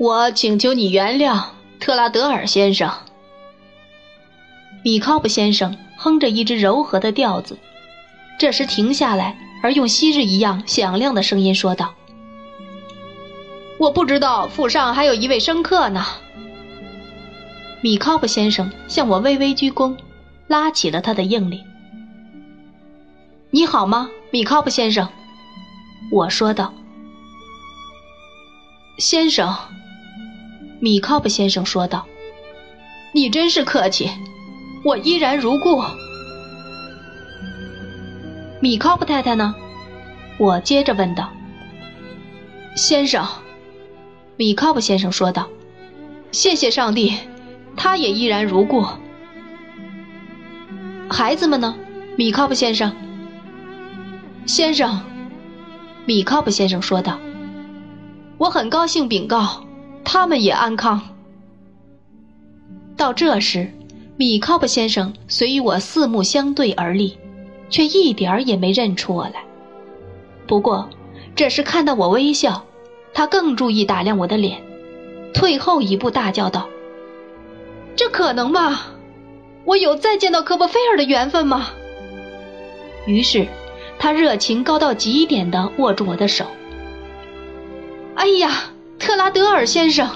我请求你原谅，特拉德尔先生。米考布先生哼着一支柔和的调子，这时停下来，而用昔日一样响亮的声音说道：“我不知道府上还有一位生客呢。”米考布先生向我微微鞠躬，拉起了他的硬领。“你好吗，米考布先生？”我说道。“先生。”米考布先生说道，“你真是客气。”我依然如故。米考布太太呢？我接着问道。先生，米考布先生说道：“谢谢上帝，他也依然如故。”孩子们呢？米考布先生。先生，米考布先生说道：“我很高兴禀告，他们也安康。”到这时。米考布先生虽与我四目相对而立，却一点儿也没认出我来。不过，这时看到我微笑，他更注意打量我的脸，退后一步大叫道：“这可能吗？我有再见到科波菲尔的缘分吗？”于是，他热情高到极点地握住我的手。“哎呀，特拉德尔先生！”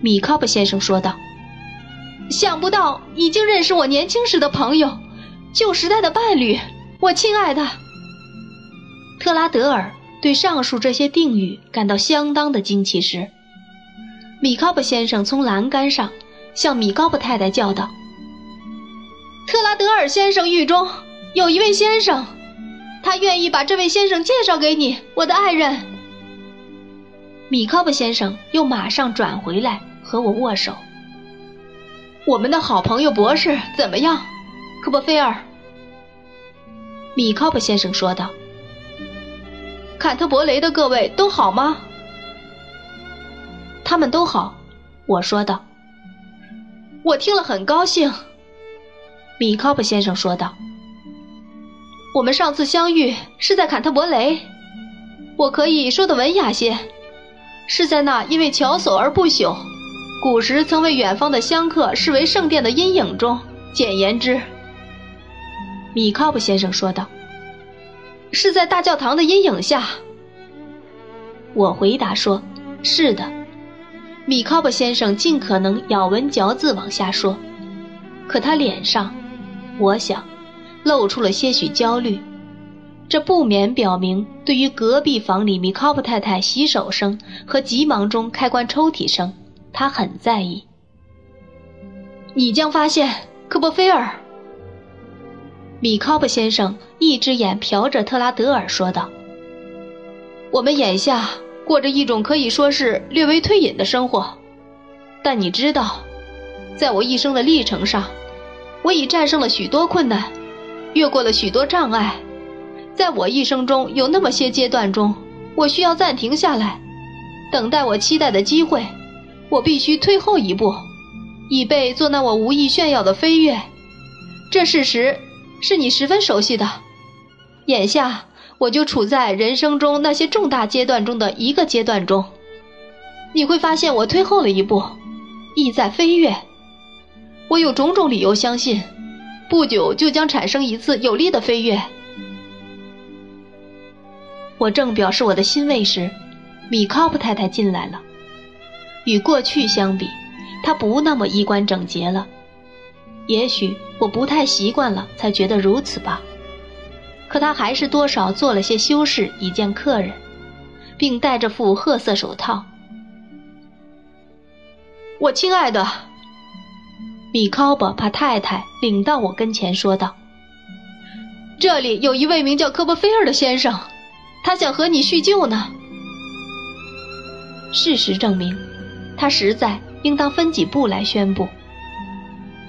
米考布先生说道。想不到已经认识我年轻时的朋友，旧时代的伴侣，我亲爱的特拉德尔对上述这些定语感到相当的惊奇时，米考布先生从栏杆上向米高布太太叫道：“特拉德尔先生狱中有一位先生，他愿意把这位先生介绍给你，我的爱人。”米考布先生又马上转回来和我握手。我们的好朋友博士怎么样，科波菲尔？米考布先生说道。坎特伯雷的各位都好吗？他们都好，我说道。我听了很高兴，米考布先生说道。我们上次相遇是在坎特伯雷，我可以说的文雅些，是在那因为巧叟而不朽。古时曾为远方的香客视为圣殿的阴影中，简言之，米考布先生说道：“是在大教堂的阴影下。”我回答说：“是的。”米考布先生尽可能咬文嚼字往下说，可他脸上，我想，露出了些许焦虑，这不免表明对于隔壁房里米考布太太洗手声和急忙中开关抽屉声。他很在意。你将发现，科波菲尔。米考布先生一只眼瞟着特拉德尔说道：“我们眼下过着一种可以说是略微退隐的生活，但你知道，在我一生的历程上，我已战胜了许多困难，越过了许多障碍。在我一生中有那么些阶段中，我需要暂停下来，等待我期待的机会。”我必须退后一步，以备做那我无意炫耀的飞跃。这事实是你十分熟悉的。眼下，我就处在人生中那些重大阶段中的一个阶段中。你会发现，我退后了一步，意在飞跃。我有种种理由相信，不久就将产生一次有力的飞跃。我正表示我的欣慰时，米考布太太进来了。与过去相比，他不那么衣冠整洁了。也许我不太习惯了，才觉得如此吧。可他还是多少做了些修饰以见客人，并戴着副褐色手套。我亲爱的，米考伯把太太领到我跟前，说道：“这里有一位名叫科波菲尔的先生，他想和你叙旧呢。”事实证明。他实在应当分几步来宣布，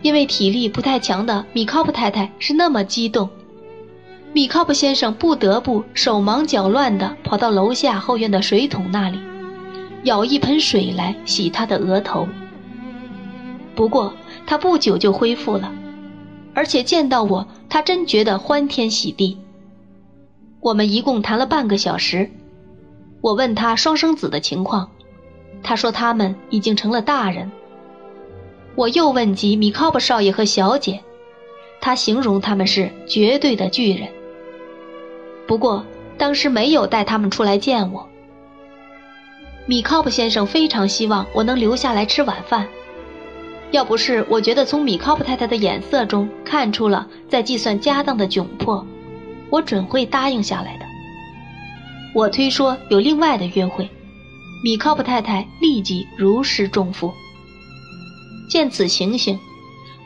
因为体力不太强的米考布太太是那么激动，米考布先生不得不手忙脚乱地跑到楼下后院的水桶那里，舀一盆水来洗他的额头。不过他不久就恢复了，而且见到我，他真觉得欢天喜地。我们一共谈了半个小时，我问他双生子的情况。他说他们已经成了大人。我又问及米考布少爷和小姐，他形容他们是绝对的巨人。不过当时没有带他们出来见我。米考布先生非常希望我能留下来吃晚饭，要不是我觉得从米考布太太的眼色中看出了在计算家当的窘迫，我准会答应下来的。我推说有另外的约会，米考布太太立即如释重负。见此情形，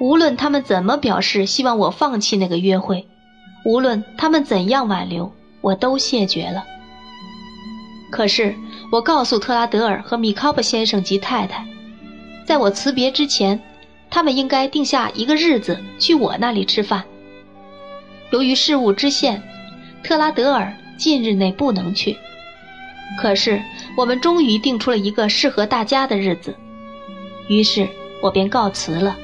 无论他们怎么表示希望我放弃那个约会，无论他们怎样挽留，我都谢绝了。可是。我告诉特拉德尔和米考布先生及太太，在我辞别之前，他们应该定下一个日子去我那里吃饭。由于事务之限，特拉德尔近日内不能去。可是我们终于定出了一个适合大家的日子，于是我便告辞了。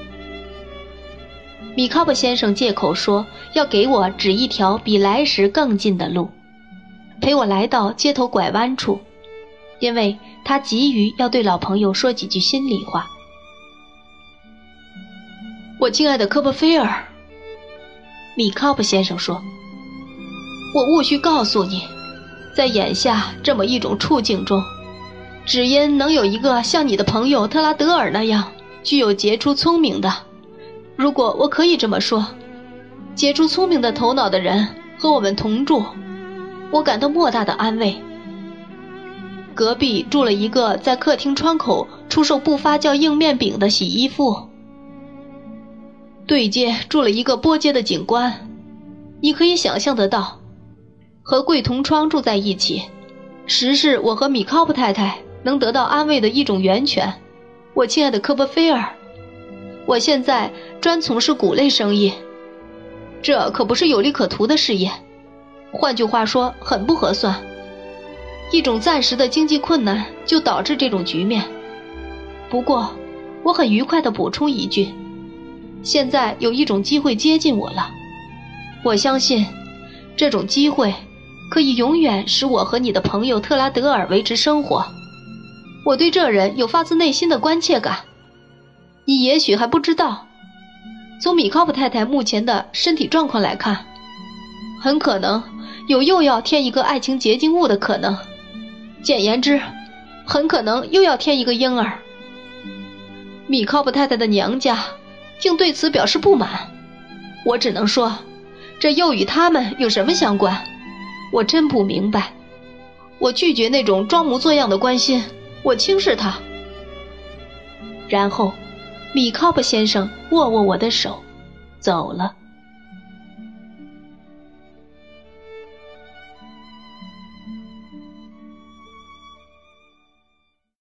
米考布先生借口说要给我指一条比来时更近的路，陪我来到街头拐弯处。因为他急于要对老朋友说几句心里话。我亲爱的科波菲尔，米考布先生说：“我务须告诉你，在眼下这么一种处境中，只因能有一个像你的朋友特拉德尔那样具有杰出聪明的，如果我可以这么说，杰出聪明的头脑的人和我们同住，我感到莫大的安慰。”隔壁住了一个在客厅窗口出售不发酵硬面饼的洗衣妇，对街住了一个波街的警官。你可以想象得到，和桂同窗住在一起，实是我和米考布太太能得到安慰的一种源泉。我亲爱的科波菲尔，我现在专从事谷类生意，这可不是有利可图的事业，换句话说，很不合算。一种暂时的经济困难就导致这种局面。不过，我很愉快地补充一句：现在有一种机会接近我了。我相信，这种机会可以永远使我和你的朋友特拉德尔维持生活。我对这人有发自内心的关切感。你也许还不知道，从米考普太太目前的身体状况来看，很可能有又要添一个爱情结晶物的可能。简言之，很可能又要添一个婴儿。米考布太太的娘家竟对此表示不满，我只能说，这又与他们有什么相关？我真不明白。我拒绝那种装模作样的关心，我轻视他。然后，米考布先生握握我的手，走了。